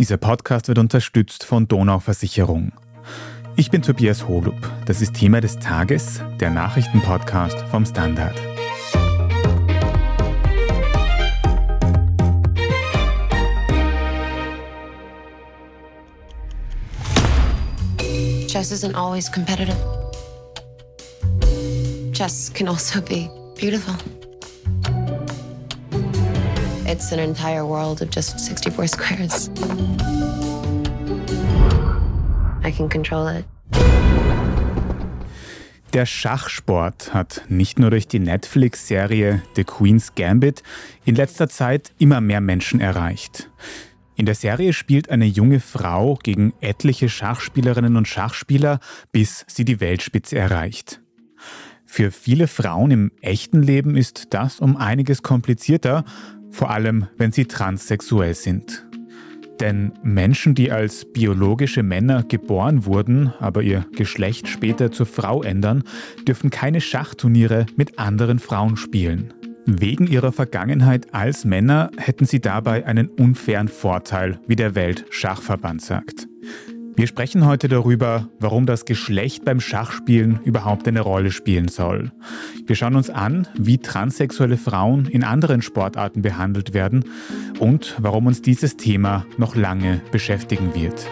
Dieser Podcast wird unterstützt von Donau Versicherung. Ich bin Tobias Holub. Das ist Thema des Tages, der Nachrichtenpodcast vom Standard. Chess isn't always competitive. Chess can also be beautiful. It's an entire world of just 64 squares. I can control it. Der Schachsport hat nicht nur durch die Netflix-Serie The Queen's Gambit in letzter Zeit immer mehr Menschen erreicht. In der Serie spielt eine junge Frau gegen etliche Schachspielerinnen und Schachspieler, bis sie die Weltspitze erreicht. Für viele Frauen im echten Leben ist das um einiges komplizierter, vor allem wenn sie transsexuell sind. Denn Menschen, die als biologische Männer geboren wurden, aber ihr Geschlecht später zur Frau ändern, dürfen keine Schachturniere mit anderen Frauen spielen. Wegen ihrer Vergangenheit als Männer hätten sie dabei einen unfairen Vorteil, wie der Weltschachverband sagt. Wir sprechen heute darüber, warum das Geschlecht beim Schachspielen überhaupt eine Rolle spielen soll. Wir schauen uns an, wie transsexuelle Frauen in anderen Sportarten behandelt werden und warum uns dieses Thema noch lange beschäftigen wird.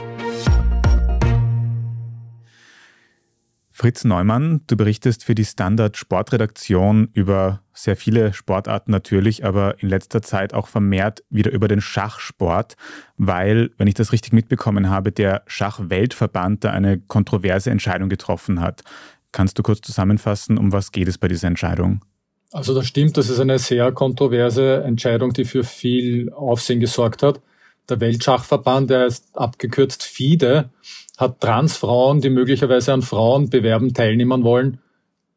Fritz Neumann, du berichtest für die Standard Sportredaktion über sehr viele Sportarten natürlich, aber in letzter Zeit auch vermehrt wieder über den Schachsport, weil, wenn ich das richtig mitbekommen habe, der Schachweltverband da eine kontroverse Entscheidung getroffen hat. Kannst du kurz zusammenfassen, um was geht es bei dieser Entscheidung? Also das stimmt, das ist eine sehr kontroverse Entscheidung, die für viel Aufsehen gesorgt hat. Der Weltschachverband, der ist abgekürzt FIDE, hat Transfrauen, die möglicherweise an Frauenbewerben teilnehmen wollen,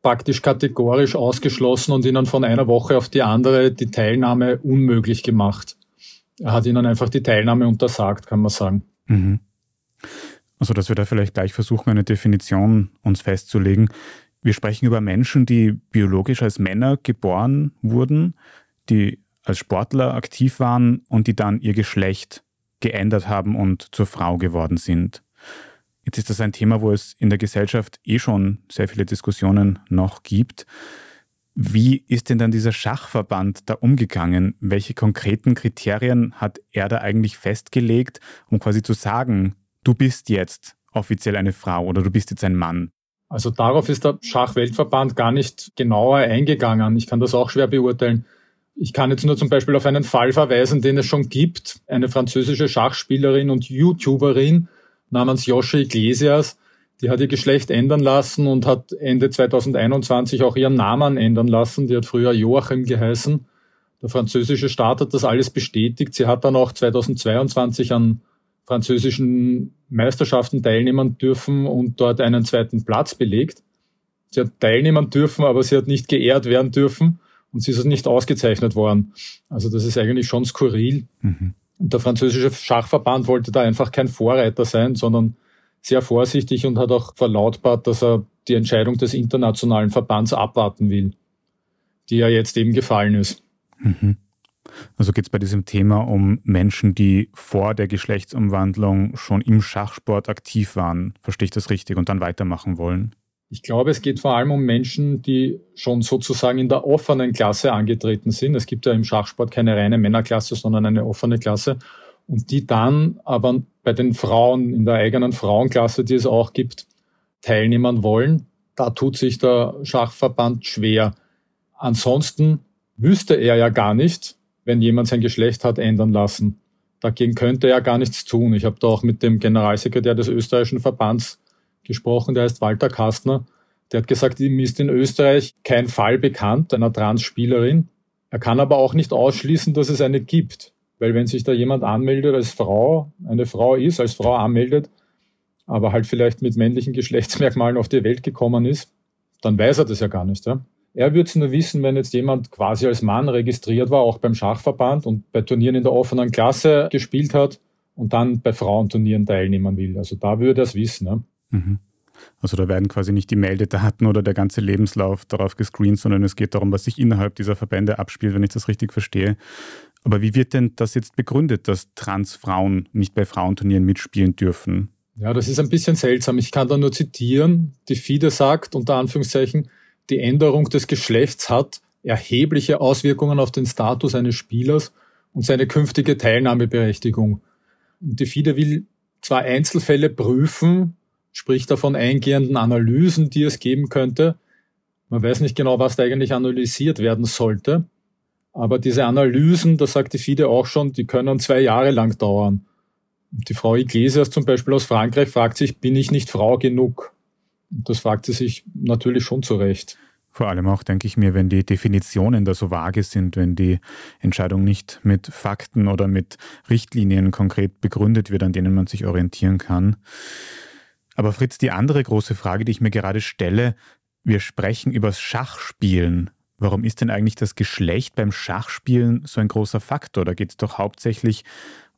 praktisch kategorisch ausgeschlossen und ihnen von einer Woche auf die andere die Teilnahme unmöglich gemacht. Er hat ihnen einfach die Teilnahme untersagt, kann man sagen. Mhm. Also, dass wir da vielleicht gleich versuchen, eine Definition uns festzulegen. Wir sprechen über Menschen, die biologisch als Männer geboren wurden, die als Sportler aktiv waren und die dann ihr Geschlecht geändert haben und zur Frau geworden sind. Jetzt ist das ein Thema, wo es in der Gesellschaft eh schon sehr viele Diskussionen noch gibt. Wie ist denn dann dieser Schachverband da umgegangen? Welche konkreten Kriterien hat er da eigentlich festgelegt, um quasi zu sagen, du bist jetzt offiziell eine Frau oder du bist jetzt ein Mann? Also darauf ist der Schachweltverband gar nicht genauer eingegangen. Ich kann das auch schwer beurteilen. Ich kann jetzt nur zum Beispiel auf einen Fall verweisen, den es schon gibt. Eine französische Schachspielerin und YouTuberin, namens Josche Iglesias. Die hat ihr Geschlecht ändern lassen und hat Ende 2021 auch ihren Namen ändern lassen. Die hat früher Joachim geheißen. Der französische Staat hat das alles bestätigt. Sie hat dann auch 2022 an französischen Meisterschaften teilnehmen dürfen und dort einen zweiten Platz belegt. Sie hat teilnehmen dürfen, aber sie hat nicht geehrt werden dürfen und sie ist nicht ausgezeichnet worden. Also das ist eigentlich schon skurril. Mhm. Und der französische Schachverband wollte da einfach kein Vorreiter sein, sondern sehr vorsichtig und hat auch verlautbart, dass er die Entscheidung des internationalen Verbands abwarten will, die ja jetzt eben gefallen ist. Mhm. Also geht es bei diesem Thema um Menschen, die vor der Geschlechtsumwandlung schon im Schachsport aktiv waren. Verstehe ich das richtig und dann weitermachen wollen? Ich glaube, es geht vor allem um Menschen, die schon sozusagen in der offenen Klasse angetreten sind. Es gibt ja im Schachsport keine reine Männerklasse, sondern eine offene Klasse. Und die dann aber bei den Frauen in der eigenen Frauenklasse, die es auch gibt, teilnehmen wollen. Da tut sich der Schachverband schwer. Ansonsten wüsste er ja gar nicht, wenn jemand sein Geschlecht hat ändern lassen. Dagegen könnte er gar nichts tun. Ich habe da auch mit dem Generalsekretär des österreichischen Verbands gesprochen, der heißt Walter Kastner. Der hat gesagt, ihm ist in Österreich kein Fall bekannt einer Trans-Spielerin. Er kann aber auch nicht ausschließen, dass es eine gibt. Weil wenn sich da jemand anmeldet als Frau, eine Frau ist, als Frau anmeldet, aber halt vielleicht mit männlichen Geschlechtsmerkmalen auf die Welt gekommen ist, dann weiß er das ja gar nicht. Ja? Er würde es nur wissen, wenn jetzt jemand quasi als Mann registriert war, auch beim Schachverband und bei Turnieren in der offenen Klasse gespielt hat und dann bei Frauenturnieren teilnehmen will. Also da würde er es wissen. Ja? Mhm. Also da werden quasi nicht die Meldedaten oder der ganze Lebenslauf darauf gescreent, sondern es geht darum, was sich innerhalb dieser Verbände abspielt, wenn ich das richtig verstehe. Aber wie wird denn das jetzt begründet, dass Transfrauen nicht bei Frauenturnieren mitspielen dürfen? Ja, das ist ein bisschen seltsam. Ich kann da nur zitieren. Die FIDE sagt, unter Anführungszeichen, die Änderung des Geschlechts hat erhebliche Auswirkungen auf den Status eines Spielers und seine künftige Teilnahmeberechtigung. Und die FIDE will zwar Einzelfälle prüfen, spricht davon eingehenden Analysen, die es geben könnte. Man weiß nicht genau, was da eigentlich analysiert werden sollte. Aber diese Analysen, das sagt die FIDE auch schon, die können zwei Jahre lang dauern. Die Frau Iglesias zum Beispiel aus Frankreich fragt sich, bin ich nicht Frau genug? Das fragt sie sich natürlich schon zu Recht. Vor allem auch, denke ich mir, wenn die Definitionen da so vage sind, wenn die Entscheidung nicht mit Fakten oder mit Richtlinien konkret begründet wird, an denen man sich orientieren kann. Aber Fritz, die andere große Frage, die ich mir gerade stelle, wir sprechen übers Schachspielen. Warum ist denn eigentlich das Geschlecht beim Schachspielen so ein großer Faktor? Da geht es doch hauptsächlich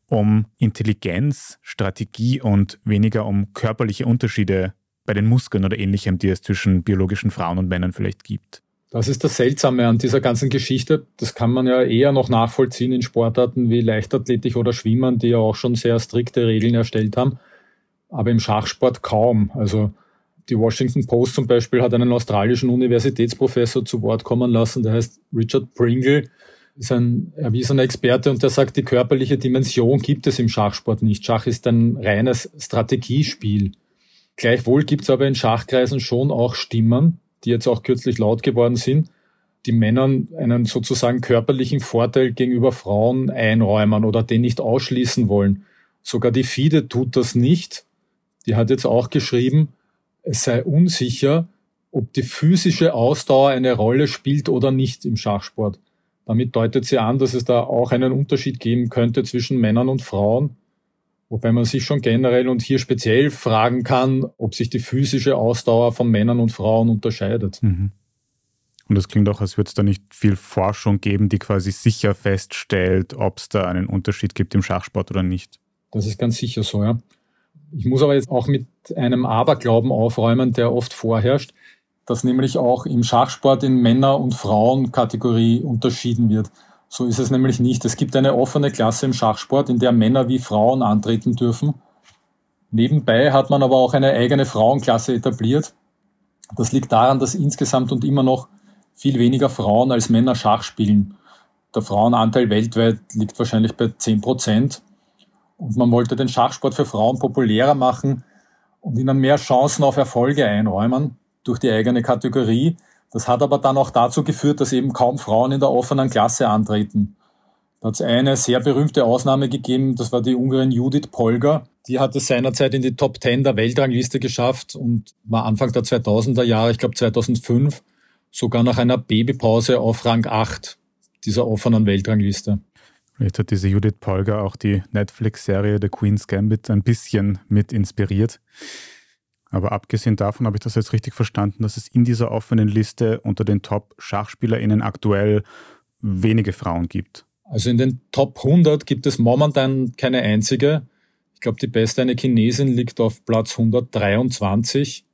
um Intelligenz, Strategie und weniger um körperliche Unterschiede bei den Muskeln oder ähnlichem, die es zwischen biologischen Frauen und Männern vielleicht gibt. Das ist das Seltsame an dieser ganzen Geschichte. Das kann man ja eher noch nachvollziehen in Sportarten wie Leichtathletik oder Schwimmen, die ja auch schon sehr strikte Regeln erstellt haben. Aber im Schachsport kaum. Also die Washington Post zum Beispiel hat einen australischen Universitätsprofessor zu Wort kommen lassen, der heißt Richard Pringle, ist ein erwiesener Experte und der sagt, die körperliche Dimension gibt es im Schachsport nicht. Schach ist ein reines Strategiespiel. Gleichwohl gibt es aber in Schachkreisen schon auch Stimmen, die jetzt auch kürzlich laut geworden sind, die Männern einen sozusagen körperlichen Vorteil gegenüber Frauen einräumen oder den nicht ausschließen wollen. Sogar die FIDE tut das nicht. Die hat jetzt auch geschrieben, es sei unsicher, ob die physische Ausdauer eine Rolle spielt oder nicht im Schachsport. Damit deutet sie an, dass es da auch einen Unterschied geben könnte zwischen Männern und Frauen. Wobei man sich schon generell und hier speziell fragen kann, ob sich die physische Ausdauer von Männern und Frauen unterscheidet. Mhm. Und es klingt auch, als würde es da nicht viel Forschung geben, die quasi sicher feststellt, ob es da einen Unterschied gibt im Schachsport oder nicht. Das ist ganz sicher so, ja. Ich muss aber jetzt auch mit einem Aberglauben aufräumen, der oft vorherrscht dass nämlich auch im Schachsport in Männer- und Frauenkategorie unterschieden wird. So ist es nämlich nicht. Es gibt eine offene Klasse im Schachsport, in der Männer wie Frauen antreten dürfen. Nebenbei hat man aber auch eine eigene Frauenklasse etabliert. Das liegt daran, dass insgesamt und immer noch viel weniger Frauen als Männer Schach spielen. Der Frauenanteil weltweit liegt wahrscheinlich bei 10 Prozent. Und man wollte den Schachsport für Frauen populärer machen und ihnen mehr Chancen auf Erfolge einräumen durch die eigene Kategorie. Das hat aber dann auch dazu geführt, dass eben kaum Frauen in der offenen Klasse antreten. Da hat es eine sehr berühmte Ausnahme gegeben, das war die Ungarin Judith Polger. Die hat es seinerzeit in die Top 10 der Weltrangliste geschafft und war Anfang der 2000er Jahre, ich glaube 2005, sogar nach einer Babypause auf Rang 8 dieser offenen Weltrangliste. Vielleicht hat diese Judith Polger auch die Netflix-Serie The Queen's Gambit ein bisschen mit inspiriert. Aber abgesehen davon habe ich das jetzt richtig verstanden, dass es in dieser offenen Liste unter den Top-SchachspielerInnen aktuell wenige Frauen gibt. Also in den Top 100 gibt es momentan keine einzige. Ich glaube, die beste, eine Chinesin, liegt auf Platz 123.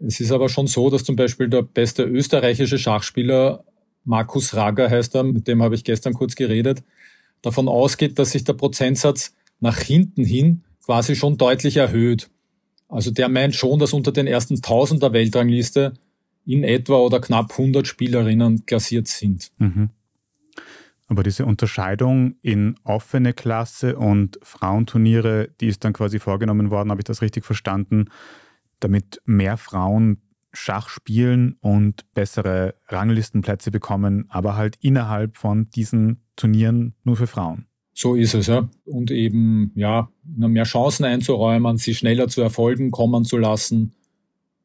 Es ist aber schon so, dass zum Beispiel der beste österreichische Schachspieler, Markus Rager heißt er, mit dem habe ich gestern kurz geredet, davon ausgeht, dass sich der Prozentsatz nach hinten hin quasi schon deutlich erhöht. Also der meint schon, dass unter den ersten 1000 der Weltrangliste in etwa oder knapp 100 Spielerinnen klassiert sind. Mhm. Aber diese Unterscheidung in offene Klasse und Frauenturniere, die ist dann quasi vorgenommen worden, habe ich das richtig verstanden, damit mehr Frauen Schach spielen und bessere Ranglistenplätze bekommen, aber halt innerhalb von diesen Turnieren nur für Frauen. So ist es, ja. Und eben, ja, mehr Chancen einzuräumen, sie schneller zu Erfolgen kommen zu lassen.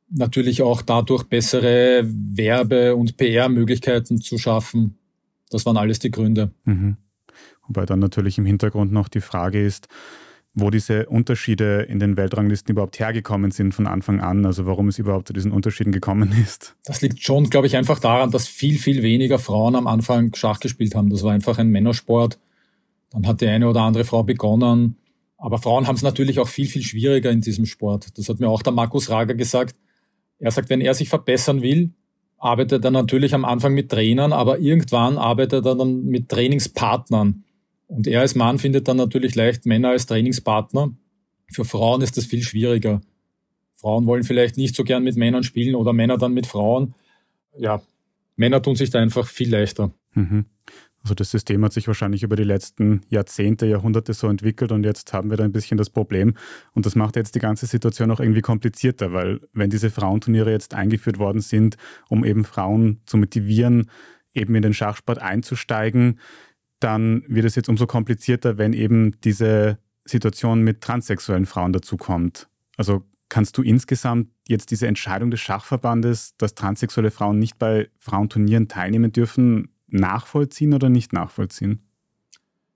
Natürlich auch dadurch bessere Werbe- und PR-Möglichkeiten zu schaffen. Das waren alles die Gründe. Mhm. Wobei dann natürlich im Hintergrund noch die Frage ist, wo diese Unterschiede in den Weltranglisten überhaupt hergekommen sind von Anfang an, also warum es überhaupt zu diesen Unterschieden gekommen ist. Das liegt schon, glaube ich, einfach daran, dass viel, viel weniger Frauen am Anfang Schach gespielt haben. Das war einfach ein Männersport. Dann hat die eine oder andere Frau begonnen. Aber Frauen haben es natürlich auch viel, viel schwieriger in diesem Sport. Das hat mir auch der Markus Rager gesagt. Er sagt, wenn er sich verbessern will, arbeitet er natürlich am Anfang mit Trainern, aber irgendwann arbeitet er dann mit Trainingspartnern. Und er als Mann findet dann natürlich leicht Männer als Trainingspartner. Für Frauen ist das viel schwieriger. Frauen wollen vielleicht nicht so gern mit Männern spielen oder Männer dann mit Frauen. Ja, Männer tun sich da einfach viel leichter. Mhm. Also das System hat sich wahrscheinlich über die letzten Jahrzehnte, Jahrhunderte so entwickelt und jetzt haben wir da ein bisschen das Problem. Und das macht jetzt die ganze Situation auch irgendwie komplizierter, weil wenn diese Frauenturniere jetzt eingeführt worden sind, um eben Frauen zu motivieren, eben in den Schachsport einzusteigen, dann wird es jetzt umso komplizierter, wenn eben diese Situation mit transsexuellen Frauen dazukommt. Also kannst du insgesamt jetzt diese Entscheidung des Schachverbandes, dass transsexuelle Frauen nicht bei Frauenturnieren teilnehmen dürfen, nachvollziehen oder nicht nachvollziehen?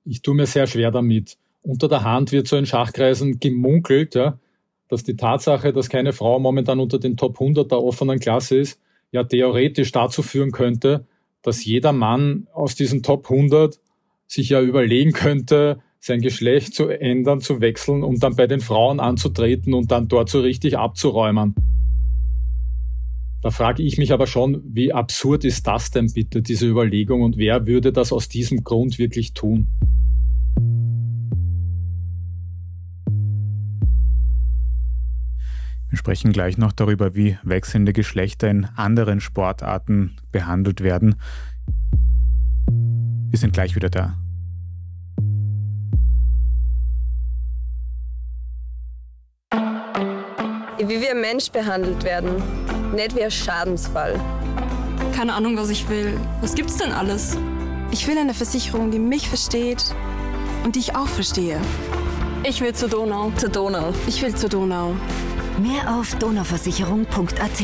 Ich tue mir sehr schwer damit. Unter der Hand wird so in Schachkreisen gemunkelt, ja, dass die Tatsache, dass keine Frau momentan unter den Top 100 der offenen Klasse ist, ja theoretisch dazu führen könnte, dass jeder Mann aus diesen Top 100 sich ja überlegen könnte, sein Geschlecht zu ändern, zu wechseln und dann bei den Frauen anzutreten und dann dort so richtig abzuräumen. Da frage ich mich aber schon, wie absurd ist das denn bitte, diese Überlegung, und wer würde das aus diesem Grund wirklich tun? Wir sprechen gleich noch darüber, wie wechselnde Geschlechter in anderen Sportarten behandelt werden. Wir sind gleich wieder da. Wie wir Mensch behandelt werden, nicht wie ein Schadensfall. Keine Ahnung, was ich will. Was gibt's denn alles? Ich will eine Versicherung, die mich versteht und die ich auch verstehe. Ich will zur Donau. Zur Donau. Ich will zur Donau. Mehr auf donauversicherung.at.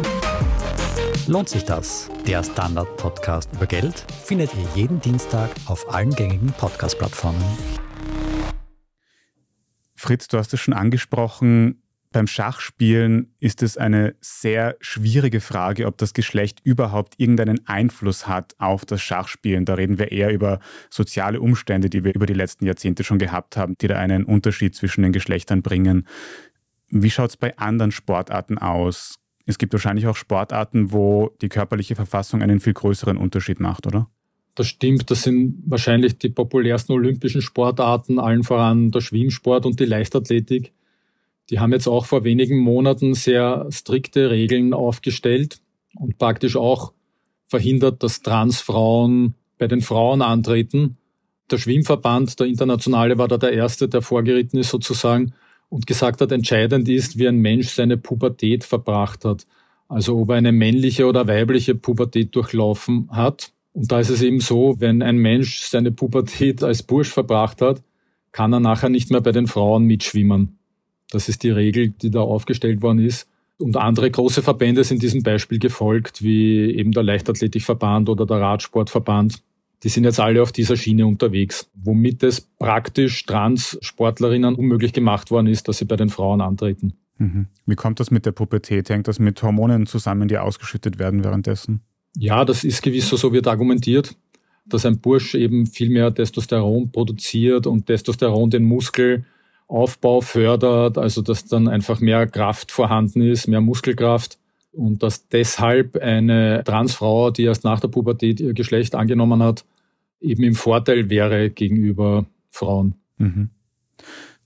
Lohnt sich das? Der Standard-Podcast über Geld findet ihr jeden Dienstag auf allen gängigen Podcast-Plattformen. Fritz, du hast es schon angesprochen, beim Schachspielen ist es eine sehr schwierige Frage, ob das Geschlecht überhaupt irgendeinen Einfluss hat auf das Schachspielen. Da reden wir eher über soziale Umstände, die wir über die letzten Jahrzehnte schon gehabt haben, die da einen Unterschied zwischen den Geschlechtern bringen. Wie schaut es bei anderen Sportarten aus? Es gibt wahrscheinlich auch Sportarten, wo die körperliche Verfassung einen viel größeren Unterschied macht, oder? Das stimmt, das sind wahrscheinlich die populärsten olympischen Sportarten, allen voran der Schwimmsport und die Leichtathletik. Die haben jetzt auch vor wenigen Monaten sehr strikte Regeln aufgestellt und praktisch auch verhindert, dass Transfrauen bei den Frauen antreten. Der Schwimmverband, der internationale, war da der erste, der vorgeritten ist sozusagen und gesagt hat, entscheidend ist, wie ein Mensch seine Pubertät verbracht hat. Also ob er eine männliche oder weibliche Pubertät durchlaufen hat. Und da ist es eben so, wenn ein Mensch seine Pubertät als Bursch verbracht hat, kann er nachher nicht mehr bei den Frauen mitschwimmen. Das ist die Regel, die da aufgestellt worden ist. Und andere große Verbände sind diesem Beispiel gefolgt, wie eben der Leichtathletikverband oder der Radsportverband die sind jetzt alle auf dieser Schiene unterwegs, womit es praktisch Trans-Sportlerinnen unmöglich gemacht worden ist, dass sie bei den Frauen antreten. Mhm. Wie kommt das mit der Pubertät? Hängt das mit Hormonen zusammen, die ausgeschüttet werden währenddessen? Ja, das ist gewiss so, so wird argumentiert, dass ein Bursch eben viel mehr Testosteron produziert und Testosteron den Muskelaufbau fördert, also dass dann einfach mehr Kraft vorhanden ist, mehr Muskelkraft und dass deshalb eine Transfrau, die erst nach der Pubertät ihr Geschlecht angenommen hat, eben im Vorteil wäre gegenüber Frauen. Mhm.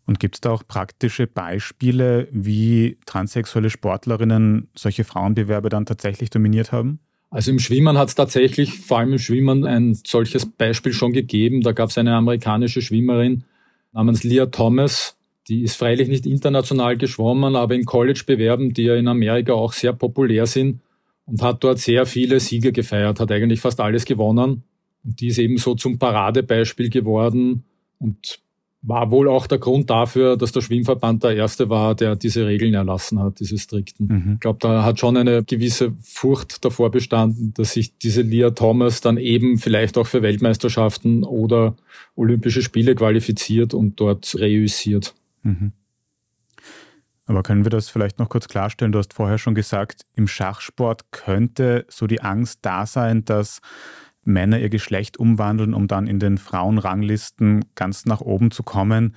Und gibt es da auch praktische Beispiele, wie transsexuelle Sportlerinnen solche Frauenbewerbe dann tatsächlich dominiert haben? Also im Schwimmen hat es tatsächlich, vor allem im Schwimmen, ein solches Beispiel schon gegeben. Da gab es eine amerikanische Schwimmerin namens Leah Thomas, die ist freilich nicht international geschwommen, aber in College-Bewerben, die ja in Amerika auch sehr populär sind und hat dort sehr viele Siege gefeiert, hat eigentlich fast alles gewonnen. Und die ist eben so zum Paradebeispiel geworden. Und war wohl auch der Grund dafür, dass der Schwimmverband der erste war, der diese Regeln erlassen hat, diese strikten. Mhm. Ich glaube, da hat schon eine gewisse Furcht davor bestanden, dass sich diese Leah Thomas dann eben vielleicht auch für Weltmeisterschaften oder Olympische Spiele qualifiziert und dort reüssiert. Mhm. Aber können wir das vielleicht noch kurz klarstellen? Du hast vorher schon gesagt, im Schachsport könnte so die Angst da sein, dass Männer ihr Geschlecht umwandeln, um dann in den Frauenranglisten ganz nach oben zu kommen.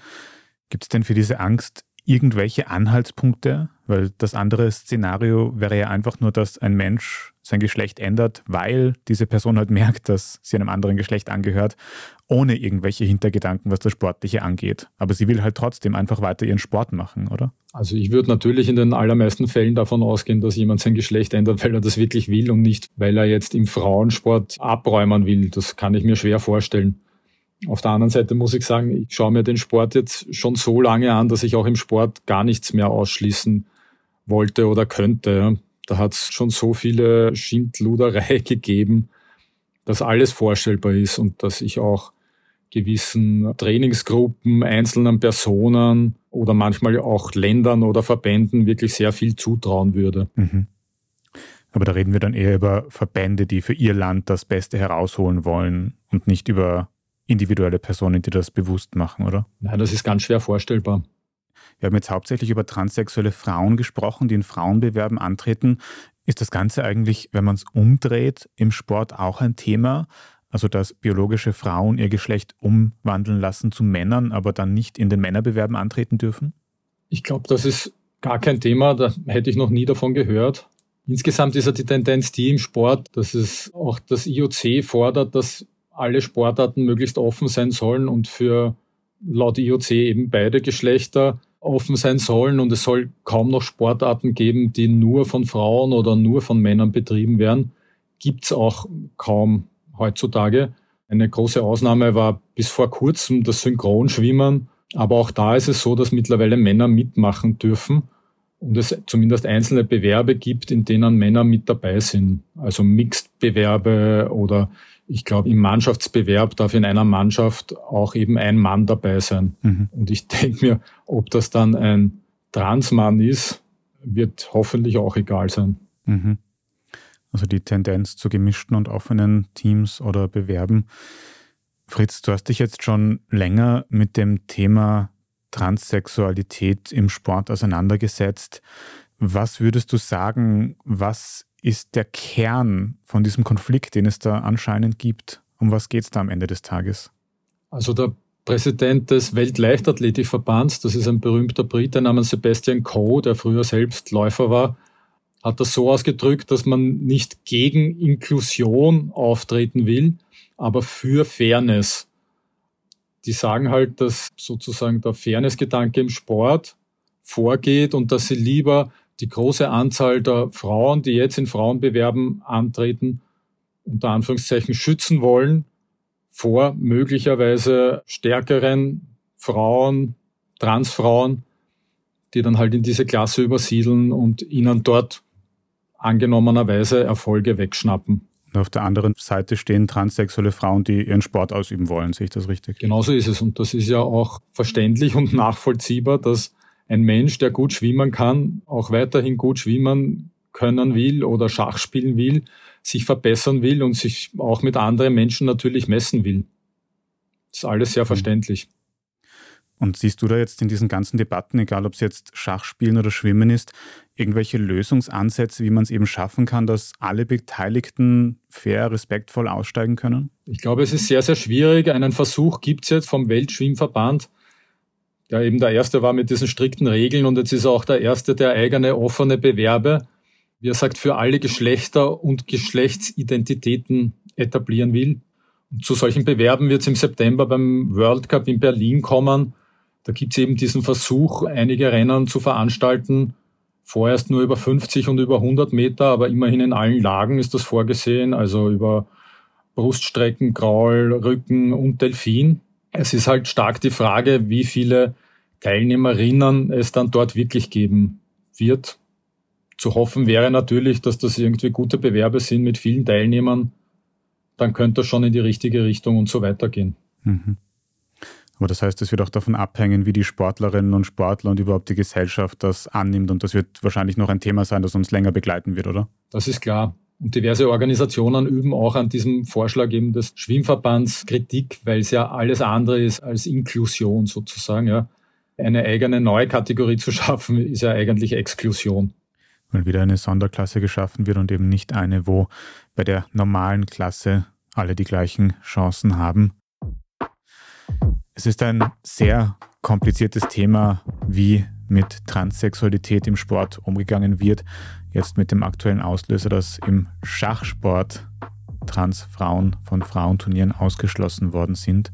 Gibt es denn für diese Angst irgendwelche Anhaltspunkte? Weil das andere Szenario wäre ja einfach nur, dass ein Mensch sein Geschlecht ändert, weil diese Person halt merkt, dass sie einem anderen Geschlecht angehört, ohne irgendwelche Hintergedanken, was das Sportliche angeht. Aber sie will halt trotzdem einfach weiter ihren Sport machen, oder? Also ich würde natürlich in den allermeisten Fällen davon ausgehen, dass jemand sein Geschlecht ändert, weil er das wirklich will und nicht, weil er jetzt im Frauensport abräumen will. Das kann ich mir schwer vorstellen. Auf der anderen Seite muss ich sagen, ich schaue mir den Sport jetzt schon so lange an, dass ich auch im Sport gar nichts mehr ausschließen wollte oder könnte. Da hat es schon so viele Schindluderei gegeben, dass alles vorstellbar ist und dass ich auch gewissen Trainingsgruppen, einzelnen Personen oder manchmal auch Ländern oder Verbänden wirklich sehr viel zutrauen würde. Mhm. Aber da reden wir dann eher über Verbände, die für ihr Land das Beste herausholen wollen und nicht über individuelle Personen, die das bewusst machen, oder? Nein, das ist ganz schwer vorstellbar. Wir haben jetzt hauptsächlich über transsexuelle Frauen gesprochen, die in Frauenbewerben antreten. Ist das Ganze eigentlich, wenn man es umdreht, im Sport auch ein Thema? Also dass biologische Frauen ihr Geschlecht umwandeln lassen zu Männern, aber dann nicht in den Männerbewerben antreten dürfen? Ich glaube, das ist gar kein Thema, da hätte ich noch nie davon gehört. Insgesamt ist ja die Tendenz die im Sport, dass es auch das IOC fordert, dass alle Sportarten möglichst offen sein sollen und für laut IOC eben beide Geschlechter offen sein sollen und es soll kaum noch Sportarten geben, die nur von Frauen oder nur von Männern betrieben werden. Gibt es auch kaum heutzutage. Eine große Ausnahme war bis vor kurzem das Synchronschwimmen. Aber auch da ist es so, dass mittlerweile Männer mitmachen dürfen und es zumindest einzelne Bewerbe gibt, in denen Männer mit dabei sind. Also Mixed-Bewerbe oder ich glaube, im Mannschaftsbewerb darf in einer Mannschaft auch eben ein Mann dabei sein. Mhm. Und ich denke mir, ob das dann ein Transmann ist, wird hoffentlich auch egal sein. Mhm. Also die Tendenz zu gemischten und offenen Teams oder Bewerben. Fritz, du hast dich jetzt schon länger mit dem Thema Transsexualität im Sport auseinandergesetzt. Was würdest du sagen, was ist der Kern von diesem Konflikt, den es da anscheinend gibt? Um was geht es da am Ende des Tages? Also der Präsident des Weltleichtathletikverbands, das ist ein berühmter Brite namens Sebastian Coe, der früher selbst Läufer war, hat das so ausgedrückt, dass man nicht gegen Inklusion auftreten will, aber für Fairness. Die sagen halt, dass sozusagen der Fairness-Gedanke im Sport vorgeht und dass sie lieber die große Anzahl der Frauen, die jetzt in Frauenbewerben antreten, unter Anführungszeichen schützen wollen vor möglicherweise stärkeren Frauen, Transfrauen, die dann halt in diese Klasse übersiedeln und ihnen dort angenommenerweise Erfolge wegschnappen. Und auf der anderen Seite stehen transsexuelle Frauen, die ihren Sport ausüben wollen. Sehe ich das richtig? Genauso ist es. Und das ist ja auch verständlich und nachvollziehbar, dass ein Mensch, der gut schwimmen kann, auch weiterhin gut schwimmen können will oder Schach spielen will, sich verbessern will und sich auch mit anderen Menschen natürlich messen will. Das ist alles sehr mhm. verständlich. Und siehst du da jetzt in diesen ganzen Debatten, egal ob es jetzt Schachspielen oder Schwimmen ist, irgendwelche Lösungsansätze, wie man es eben schaffen kann, dass alle Beteiligten fair, respektvoll aussteigen können? Ich glaube, es ist sehr, sehr schwierig. Einen Versuch gibt es jetzt vom Weltschwimmverband, der eben der erste war mit diesen strikten Regeln und jetzt ist er auch der erste, der eigene offene Bewerbe, wie er sagt, für alle Geschlechter und Geschlechtsidentitäten etablieren will. Und zu solchen Bewerben wird es im September beim World Cup in Berlin kommen. Da gibt es eben diesen Versuch, einige Rennen zu veranstalten, vorerst nur über 50 und über 100 Meter, aber immerhin in allen Lagen ist das vorgesehen, also über Bruststrecken, Graul, Rücken und Delfin. Es ist halt stark die Frage, wie viele Teilnehmerinnen es dann dort wirklich geben wird. Zu hoffen wäre natürlich, dass das irgendwie gute Bewerbe sind mit vielen Teilnehmern. Dann könnte das schon in die richtige Richtung und so weitergehen. Mhm. Aber das heißt, es wird auch davon abhängen, wie die Sportlerinnen und Sportler und überhaupt die Gesellschaft das annimmt. Und das wird wahrscheinlich noch ein Thema sein, das uns länger begleiten wird, oder? Das ist klar. Und diverse Organisationen üben auch an diesem Vorschlag eben des Schwimmverbands Kritik, weil es ja alles andere ist als Inklusion sozusagen. Ja. Eine eigene neue Kategorie zu schaffen, ist ja eigentlich Exklusion. Weil wieder eine Sonderklasse geschaffen wird und eben nicht eine, wo bei der normalen Klasse alle die gleichen Chancen haben. Es ist ein sehr kompliziertes Thema, wie mit Transsexualität im Sport umgegangen wird. Jetzt mit dem aktuellen Auslöser, dass im Schachsport Transfrauen von Frauenturnieren ausgeschlossen worden sind.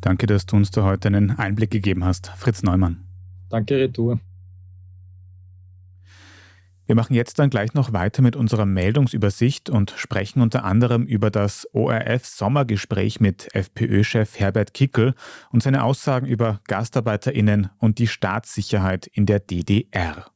Danke, dass du uns da heute einen Einblick gegeben hast, Fritz Neumann. Danke, Retour. Wir machen jetzt dann gleich noch weiter mit unserer Meldungsübersicht und sprechen unter anderem über das ORF-Sommergespräch mit FPÖ-Chef Herbert Kickel und seine Aussagen über GastarbeiterInnen und die Staatssicherheit in der DDR.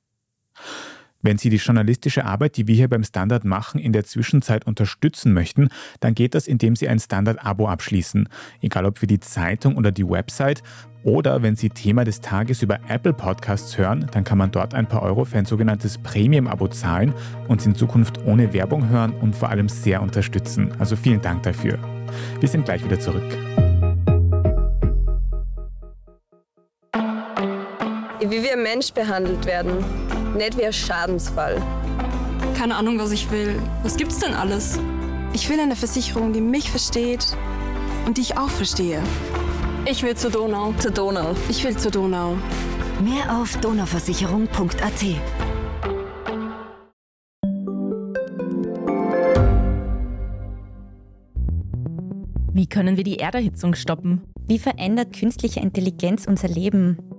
Wenn Sie die journalistische Arbeit, die wir hier beim Standard machen, in der Zwischenzeit unterstützen möchten, dann geht das, indem Sie ein Standard-Abo abschließen. Egal ob für die Zeitung oder die Website. Oder wenn Sie Thema des Tages über Apple Podcasts hören, dann kann man dort ein paar Euro für ein sogenanntes Premium-Abo zahlen und in Zukunft ohne Werbung hören und vor allem sehr unterstützen. Also vielen Dank dafür. Wir sind gleich wieder zurück. Wie wir Mensch behandelt werden. Nicht wie ein Schadensfall. Keine Ahnung, was ich will. Was gibt's denn alles? Ich will eine Versicherung, die mich versteht und die ich auch verstehe. Ich will zur Donau. Zur Donau. Ich will zur Donau. Mehr auf donauversicherung.at. Wie können wir die Erderhitzung stoppen? Wie verändert künstliche Intelligenz unser Leben?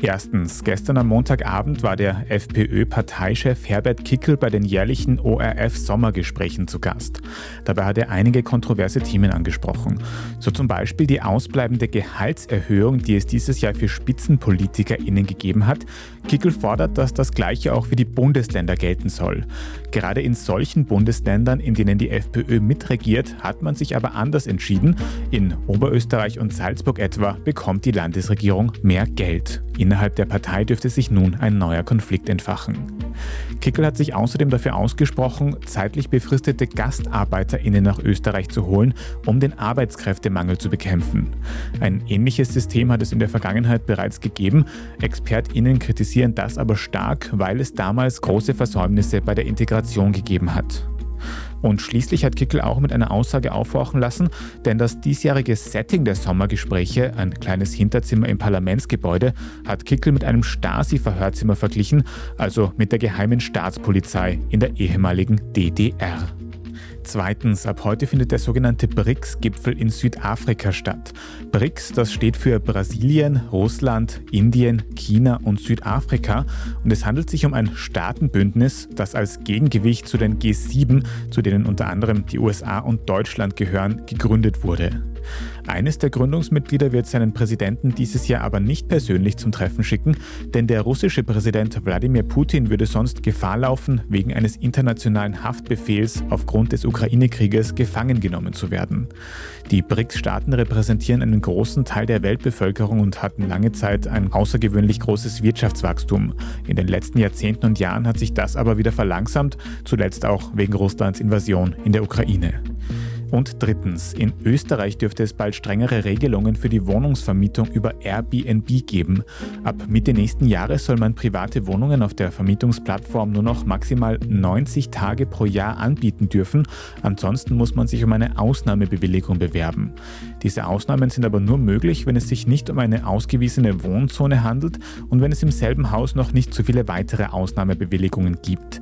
Erstens, gestern am Montagabend war der FPÖ-Parteichef Herbert Kickel bei den jährlichen ORF-Sommergesprächen zu Gast. Dabei hat er einige kontroverse Themen angesprochen. So zum Beispiel die ausbleibende Gehaltserhöhung, die es dieses Jahr für SpitzenpolitikerInnen gegeben hat. Kickel fordert, dass das Gleiche auch für die Bundesländer gelten soll. Gerade in solchen Bundesländern, in denen die FPÖ mitregiert, hat man sich aber anders entschieden. In Oberösterreich und Salzburg etwa bekommt die Landesregierung mehr Geld. Innerhalb der Partei dürfte sich nun ein neuer Konflikt entfachen. Kickel hat sich außerdem dafür ausgesprochen, zeitlich befristete GastarbeiterInnen nach Österreich zu holen, um den Arbeitskräftemangel zu bekämpfen. Ein ähnliches System hat es in der Vergangenheit bereits gegeben. ExpertInnen kritisieren das aber stark, weil es damals große Versäumnisse bei der Integration gegeben hat. Und schließlich hat Kickel auch mit einer Aussage aufhorchen lassen, denn das diesjährige Setting der Sommergespräche, ein kleines Hinterzimmer im Parlamentsgebäude, hat Kickel mit einem Stasi-Verhörzimmer verglichen, also mit der geheimen Staatspolizei in der ehemaligen DDR. Zweitens, ab heute findet der sogenannte BRICS-Gipfel in Südafrika statt. BRICS, das steht für Brasilien, Russland, Indien, China und Südafrika und es handelt sich um ein Staatenbündnis, das als Gegengewicht zu den G7, zu denen unter anderem die USA und Deutschland gehören, gegründet wurde. Eines der Gründungsmitglieder wird seinen Präsidenten dieses Jahr aber nicht persönlich zum Treffen schicken, denn der russische Präsident Wladimir Putin würde sonst Gefahr laufen, wegen eines internationalen Haftbefehls aufgrund des Ukraine-Krieges gefangen genommen zu werden. Die BRICS-Staaten repräsentieren einen großen Teil der Weltbevölkerung und hatten lange Zeit ein außergewöhnlich großes Wirtschaftswachstum. In den letzten Jahrzehnten und Jahren hat sich das aber wieder verlangsamt, zuletzt auch wegen Russlands Invasion in der Ukraine. Und drittens, in Österreich dürfte es bald strengere Regelungen für die Wohnungsvermietung über Airbnb geben. Ab Mitte nächsten Jahres soll man private Wohnungen auf der Vermietungsplattform nur noch maximal 90 Tage pro Jahr anbieten dürfen. Ansonsten muss man sich um eine Ausnahmebewilligung bewerben. Diese Ausnahmen sind aber nur möglich, wenn es sich nicht um eine ausgewiesene Wohnzone handelt und wenn es im selben Haus noch nicht so viele weitere Ausnahmebewilligungen gibt.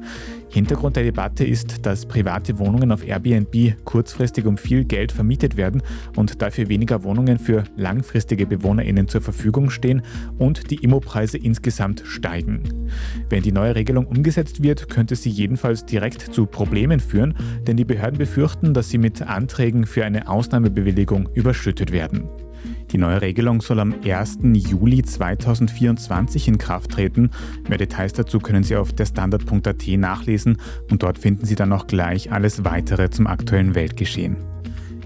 Hintergrund der Debatte ist, dass private Wohnungen auf Airbnb kurzfristig um viel Geld vermietet werden und dafür weniger Wohnungen für langfristige BewohnerInnen zur Verfügung stehen und die Immopreise insgesamt steigen. Wenn die neue Regelung umgesetzt wird, könnte sie jedenfalls direkt zu Problemen führen, denn die Behörden befürchten, dass sie mit Anträgen für eine Ausnahmebewilligung überschüttet werden. Die neue Regelung soll am 1. Juli 2024 in Kraft treten. Mehr Details dazu können Sie auf derstandard.at nachlesen und dort finden Sie dann auch gleich alles weitere zum aktuellen Weltgeschehen.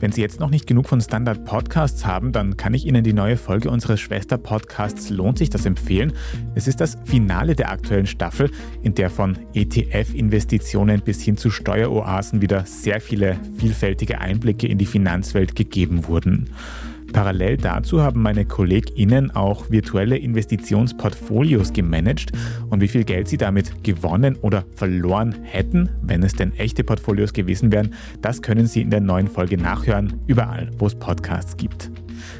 Wenn Sie jetzt noch nicht genug von Standard Podcasts haben, dann kann ich Ihnen die neue Folge unseres Schwester-Podcasts Lohnt sich das empfehlen. Es ist das Finale der aktuellen Staffel, in der von ETF-Investitionen bis hin zu Steueroasen wieder sehr viele vielfältige Einblicke in die Finanzwelt gegeben wurden. Parallel dazu haben meine KollegInnen auch virtuelle Investitionsportfolios gemanagt und wie viel Geld sie damit gewonnen oder verloren hätten, wenn es denn echte Portfolios gewesen wären, das können Sie in der neuen Folge nachhören, überall, wo es Podcasts gibt.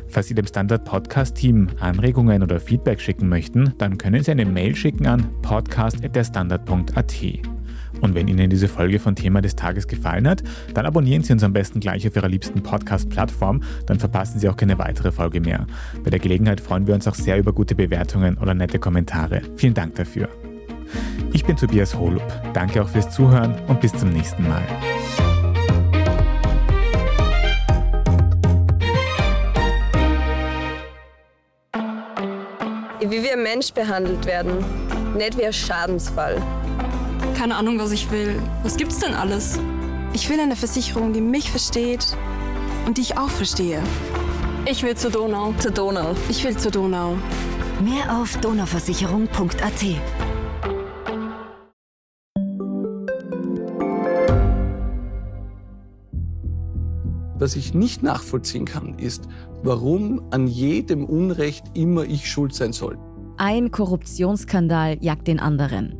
Falls Sie dem Standard Podcast Team Anregungen oder Feedback schicken möchten, dann können Sie eine Mail schicken an podcast.derstandard.at. Und wenn Ihnen diese Folge von Thema des Tages gefallen hat, dann abonnieren Sie uns am besten gleich auf Ihrer liebsten Podcast-Plattform, dann verpassen Sie auch keine weitere Folge mehr. Bei der Gelegenheit freuen wir uns auch sehr über gute Bewertungen oder nette Kommentare. Vielen Dank dafür. Ich bin Tobias Holub. Danke auch fürs Zuhören und bis zum nächsten Mal. Wie wir Mensch behandelt werden, nicht wie ein Schadensfall keine Ahnung, was ich will. Was gibt's denn alles? Ich will eine Versicherung, die mich versteht und die ich auch verstehe. Ich will zur Donau. Zur Donau. Ich will zur Donau. Mehr auf donauversicherung.at. Was ich nicht nachvollziehen kann, ist, warum an jedem Unrecht immer ich schuld sein soll. Ein Korruptionsskandal jagt den anderen.